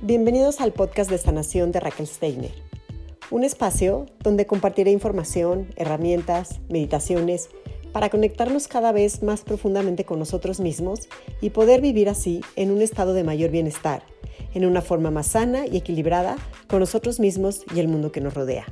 Bienvenidos al podcast de sanación de Raquel Steiner, un espacio donde compartiré información, herramientas, meditaciones para conectarnos cada vez más profundamente con nosotros mismos y poder vivir así en un estado de mayor bienestar, en una forma más sana y equilibrada con nosotros mismos y el mundo que nos rodea.